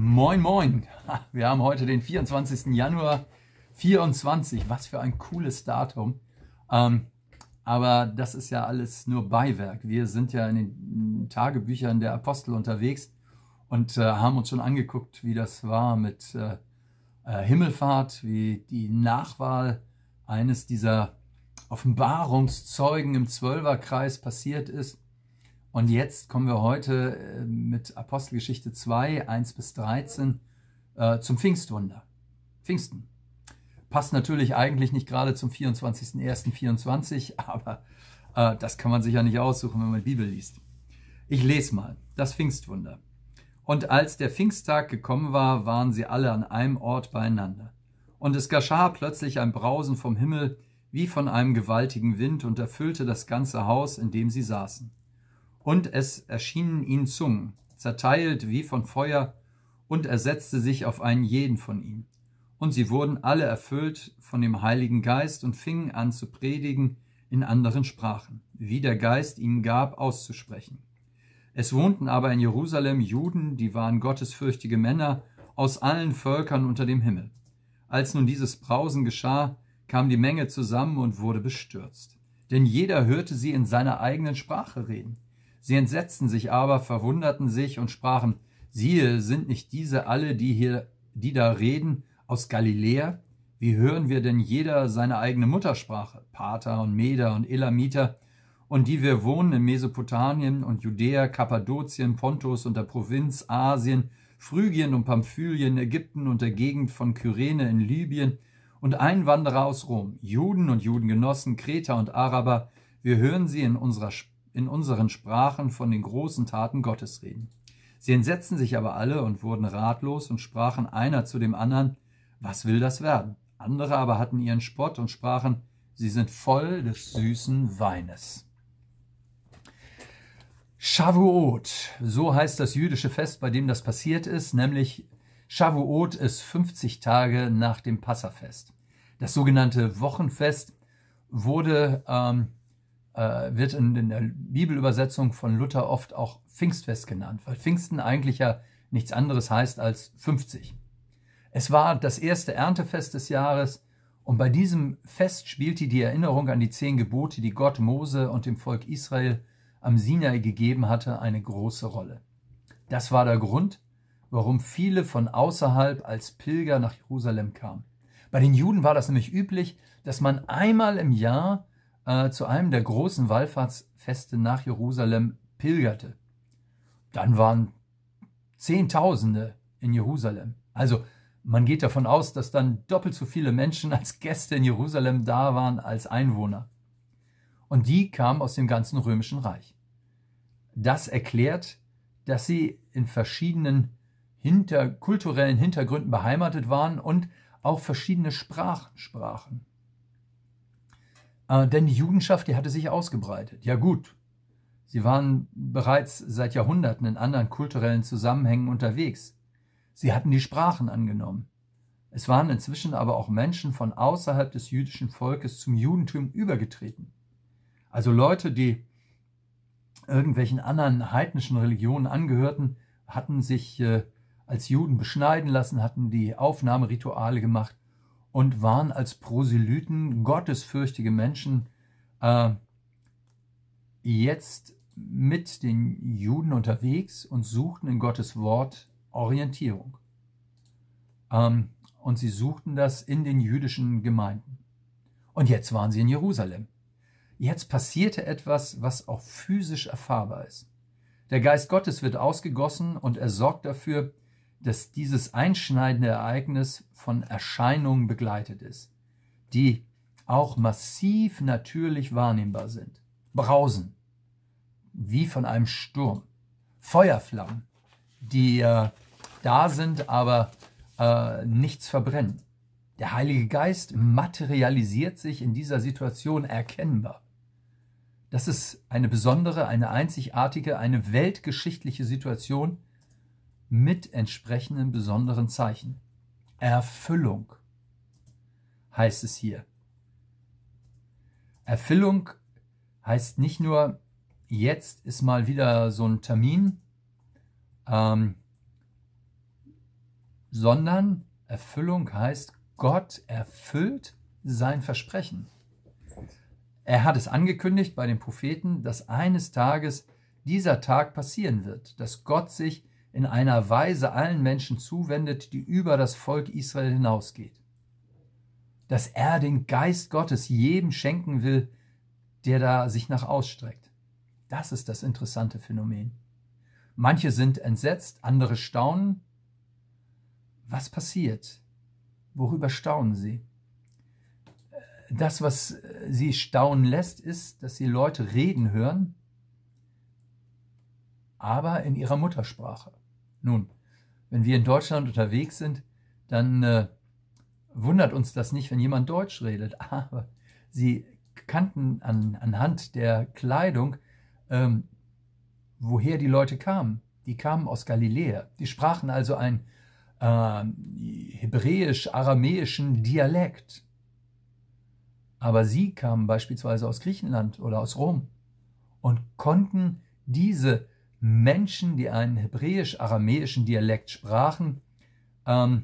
Moin, moin. Wir haben heute den 24. Januar 24. Was für ein cooles Datum. Ähm, aber das ist ja alles nur Beiwerk. Wir sind ja in den Tagebüchern der Apostel unterwegs und äh, haben uns schon angeguckt, wie das war mit äh, äh Himmelfahrt, wie die Nachwahl eines dieser Offenbarungszeugen im Zwölferkreis passiert ist. Und jetzt kommen wir heute äh, mit Apostelgeschichte 2, 1 bis 13 äh, zum Pfingstwunder. Pfingsten. Passt natürlich eigentlich nicht gerade zum 24.01.24, aber äh, das kann man sich ja nicht aussuchen, wenn man die Bibel liest. Ich lese mal. Das Pfingstwunder. Und als der Pfingsttag gekommen war, waren sie alle an einem Ort beieinander. Und es geschah plötzlich ein Brausen vom Himmel wie von einem gewaltigen Wind und erfüllte das ganze Haus, in dem sie saßen. Und es erschienen ihnen Zungen, zerteilt wie von Feuer, und er setzte sich auf einen jeden von ihnen. Und sie wurden alle erfüllt von dem Heiligen Geist und fingen an zu predigen in anderen Sprachen, wie der Geist ihnen gab, auszusprechen. Es wohnten aber in Jerusalem Juden, die waren gottesfürchtige Männer aus allen Völkern unter dem Himmel. Als nun dieses Brausen geschah, kam die Menge zusammen und wurde bestürzt. Denn jeder hörte sie in seiner eigenen Sprache reden. Sie entsetzten sich aber, verwunderten sich und sprachen, siehe, sind nicht diese alle, die hier, die da reden, aus Galiläa? Wie hören wir denn jeder seine eigene Muttersprache? Pater und Meder und Elamiter, und die wir wohnen in Mesopotamien und Judäa, Kappadokien, Pontus und der Provinz Asien, Phrygien und Pamphylien, Ägypten und der Gegend von Kyrene in Libyen und Einwanderer aus Rom, Juden und Judengenossen, Kreter und Araber, wir hören sie in unserer Sprache in unseren Sprachen von den großen Taten Gottes reden. Sie entsetzten sich aber alle und wurden ratlos und sprachen einer zu dem anderen, was will das werden? Andere aber hatten ihren Spott und sprachen, sie sind voll des süßen Weines. Shavuot, so heißt das jüdische Fest, bei dem das passiert ist, nämlich Shavuot ist 50 Tage nach dem Passafest. Das sogenannte Wochenfest wurde ähm, äh, wird in, in, der Bibelübersetzung von Luther oft auch Pfingstfest genannt, weil Pfingsten eigentlich ja nichts anderes heißt als 50. Es war das erste Erntefest des Jahres und bei diesem Fest spielte die Erinnerung an die zehn Gebote, die Gott Mose und dem Volk Israel am Sinai gegeben hatte, eine große Rolle. Das war der Grund, warum viele von außerhalb als Pilger nach Jerusalem kamen. Bei den Juden war das nämlich üblich, dass man einmal im Jahr äh, zu einem der großen Wallfahrtsfeste nach Jerusalem pilgerte. Dann waren Zehntausende in Jerusalem. Also man geht davon aus, dass dann doppelt so viele Menschen als Gäste in Jerusalem da waren als Einwohner. Und die kamen aus dem ganzen römischen Reich. Das erklärt, dass sie in verschiedenen hinter, kulturellen Hintergründen beheimatet waren und auch verschiedene Sprachen sprachen. Äh, denn die Judenschaft, die hatte sich ausgebreitet. Ja gut, sie waren bereits seit Jahrhunderten in anderen kulturellen Zusammenhängen unterwegs. Sie hatten die Sprachen angenommen. Es waren inzwischen aber auch Menschen von außerhalb des jüdischen Volkes zum Judentum übergetreten. Also Leute, die irgendwelchen anderen heidnischen Religionen angehörten, hatten sich äh, als Juden beschneiden lassen, hatten die Aufnahmerituale gemacht und waren als Proselyten, gottesfürchtige Menschen, äh, jetzt mit den Juden unterwegs und suchten in Gottes Wort Orientierung. Ähm, und sie suchten das in den jüdischen Gemeinden. Und jetzt waren sie in Jerusalem. Jetzt passierte etwas, was auch physisch erfahrbar ist. Der Geist Gottes wird ausgegossen und er sorgt dafür, dass dieses einschneidende Ereignis von Erscheinungen begleitet ist, die auch massiv natürlich wahrnehmbar sind. Brausen, wie von einem Sturm. Feuerflammen, die äh, da sind, aber äh, nichts verbrennen. Der Heilige Geist materialisiert sich in dieser Situation erkennbar. Das ist eine besondere, eine einzigartige, eine weltgeschichtliche Situation, mit entsprechenden besonderen Zeichen. Erfüllung heißt es hier. Erfüllung heißt nicht nur, jetzt ist mal wieder so ein Termin, ähm, sondern Erfüllung heißt, Gott erfüllt sein Versprechen. Er hat es angekündigt bei den Propheten, dass eines Tages dieser Tag passieren wird, dass Gott sich in einer Weise allen Menschen zuwendet, die über das Volk Israel hinausgeht. Dass er den Geist Gottes jedem schenken will, der da sich nach ausstreckt. Das ist das interessante Phänomen. Manche sind entsetzt, andere staunen. Was passiert? Worüber staunen sie? Das, was sie staunen lässt, ist, dass sie Leute reden hören, aber in ihrer Muttersprache. Nun, wenn wir in Deutschland unterwegs sind, dann äh, wundert uns das nicht, wenn jemand Deutsch redet, aber sie kannten an, anhand der Kleidung, ähm, woher die Leute kamen. Die kamen aus Galiläa. Die sprachen also ein äh, hebräisch-aramäischen Dialekt. Aber sie kamen beispielsweise aus Griechenland oder aus Rom und konnten diese Menschen, die einen hebräisch-aramäischen Dialekt sprachen, ähm,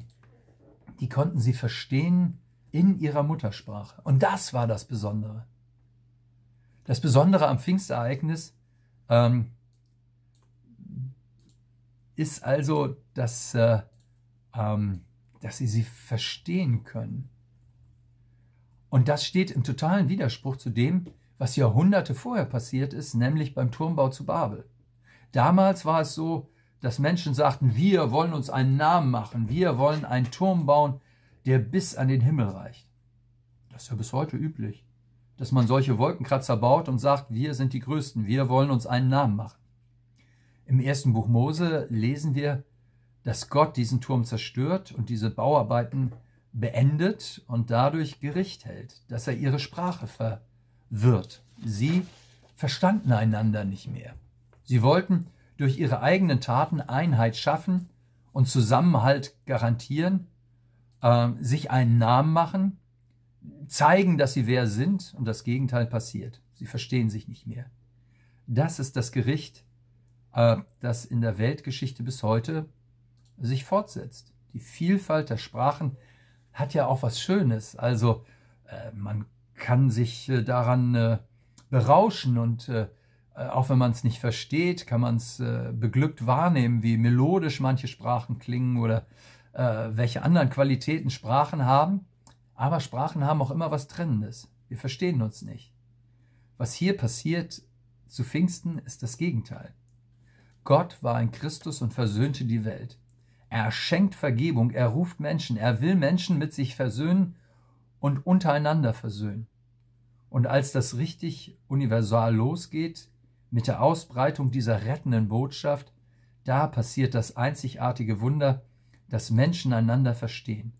die konnten sie verstehen in ihrer Muttersprache. Und das war das Besondere. Das Besondere am Pfingstereignis ähm, ist also, dass, äh, ähm, dass sie sie verstehen können. Und das steht im totalen Widerspruch zu dem, was Jahrhunderte vorher passiert ist, nämlich beim Turmbau zu Babel. Damals war es so, dass Menschen sagten, wir wollen uns einen Namen machen, wir wollen einen Turm bauen, der bis an den Himmel reicht. Das ist ja bis heute üblich, dass man solche Wolkenkratzer baut und sagt, wir sind die Größten, wir wollen uns einen Namen machen. Im ersten Buch Mose lesen wir, dass Gott diesen Turm zerstört und diese Bauarbeiten beendet und dadurch Gericht hält, dass er ihre Sprache verwirrt. Sie verstanden einander nicht mehr. Sie wollten durch ihre eigenen Taten Einheit schaffen und Zusammenhalt garantieren, äh, sich einen Namen machen, zeigen, dass sie wer sind und das Gegenteil passiert. Sie verstehen sich nicht mehr. Das ist das Gericht, äh, das in der Weltgeschichte bis heute sich fortsetzt. Die Vielfalt der Sprachen hat ja auch was Schönes. Also äh, man kann sich äh, daran äh, berauschen und äh, auch wenn man es nicht versteht, kann man es äh, beglückt wahrnehmen, wie melodisch manche Sprachen klingen oder äh, welche anderen Qualitäten Sprachen haben. Aber Sprachen haben auch immer was Trennendes. Wir verstehen uns nicht. Was hier passiert zu Pfingsten ist das Gegenteil. Gott war ein Christus und versöhnte die Welt. Er schenkt Vergebung, er ruft Menschen, er will Menschen mit sich versöhnen und untereinander versöhnen. Und als das richtig universal losgeht, mit der Ausbreitung dieser rettenden Botschaft, da passiert das einzigartige Wunder, dass Menschen einander verstehen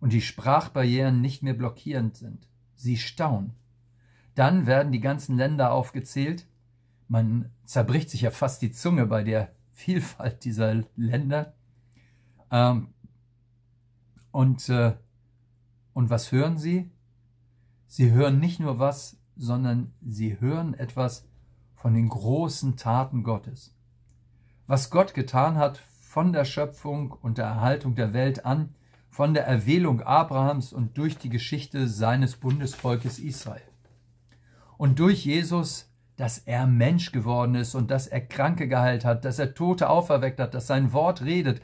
und die Sprachbarrieren nicht mehr blockierend sind. Sie staunen. Dann werden die ganzen Länder aufgezählt. Man zerbricht sich ja fast die Zunge bei der Vielfalt dieser Länder. Ähm, und, äh, und was hören sie? Sie hören nicht nur was, sondern sie hören etwas, von den großen Taten Gottes. Was Gott getan hat von der Schöpfung und der Erhaltung der Welt an, von der Erwählung Abrahams und durch die Geschichte seines Bundesvolkes Israel. Und durch Jesus, dass er Mensch geworden ist und dass er Kranke geheilt hat, dass er Tote auferweckt hat, dass sein Wort redet,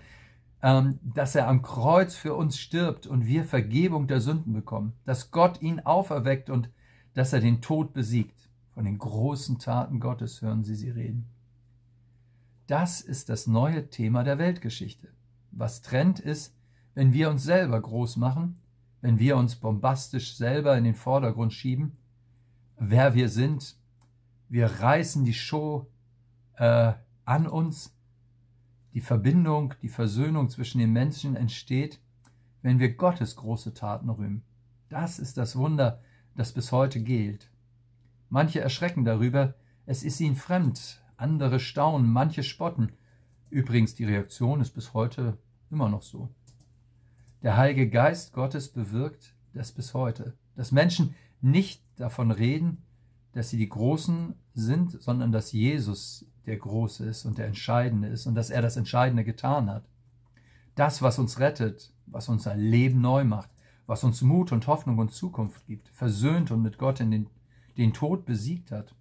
ähm, dass er am Kreuz für uns stirbt und wir Vergebung der Sünden bekommen, dass Gott ihn auferweckt und dass er den Tod besiegt. Von den großen Taten Gottes hören Sie sie reden. Das ist das neue Thema der Weltgeschichte. Was trennt ist, wenn wir uns selber groß machen, wenn wir uns bombastisch selber in den Vordergrund schieben, wer wir sind. Wir reißen die Show äh, an uns. Die Verbindung, die Versöhnung zwischen den Menschen entsteht, wenn wir Gottes große Taten rühmen. Das ist das Wunder, das bis heute gilt. Manche erschrecken darüber, es ist ihnen fremd, andere staunen, manche spotten. Übrigens, die Reaktion ist bis heute immer noch so. Der Heilige Geist Gottes bewirkt das bis heute, dass Menschen nicht davon reden, dass sie die Großen sind, sondern dass Jesus der Große ist und der Entscheidende ist und dass er das Entscheidende getan hat. Das, was uns rettet, was unser Leben neu macht, was uns Mut und Hoffnung und Zukunft gibt, versöhnt und mit Gott in den, den Tod besiegt hat.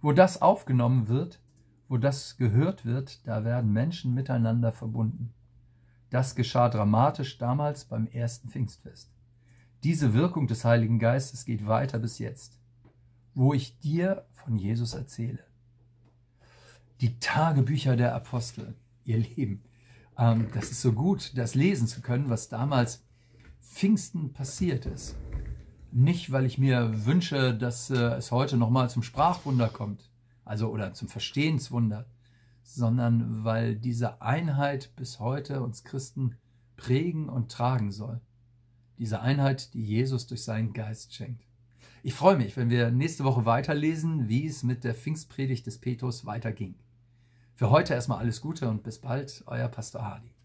Wo das aufgenommen wird, wo das gehört wird, da werden Menschen miteinander verbunden. Das geschah dramatisch damals beim ersten Pfingstfest. Diese Wirkung des Heiligen Geistes geht weiter bis jetzt, wo ich dir von Jesus erzähle. Die Tagebücher der Apostel, ihr Lieben, ähm, das ist so gut, das lesen zu können, was damals Pfingsten passiert ist. Nicht, weil ich mir wünsche, dass äh, es heute nochmal zum Sprachwunder kommt, also oder zum Verstehenswunder, sondern weil diese Einheit bis heute uns Christen prägen und tragen soll. Diese Einheit, die Jesus durch seinen Geist schenkt. Ich freue mich, wenn wir nächste Woche weiterlesen, wie es mit der Pfingstpredigt des Petrus weiterging. Für heute erstmal alles Gute und bis bald, euer Pastor Hardy.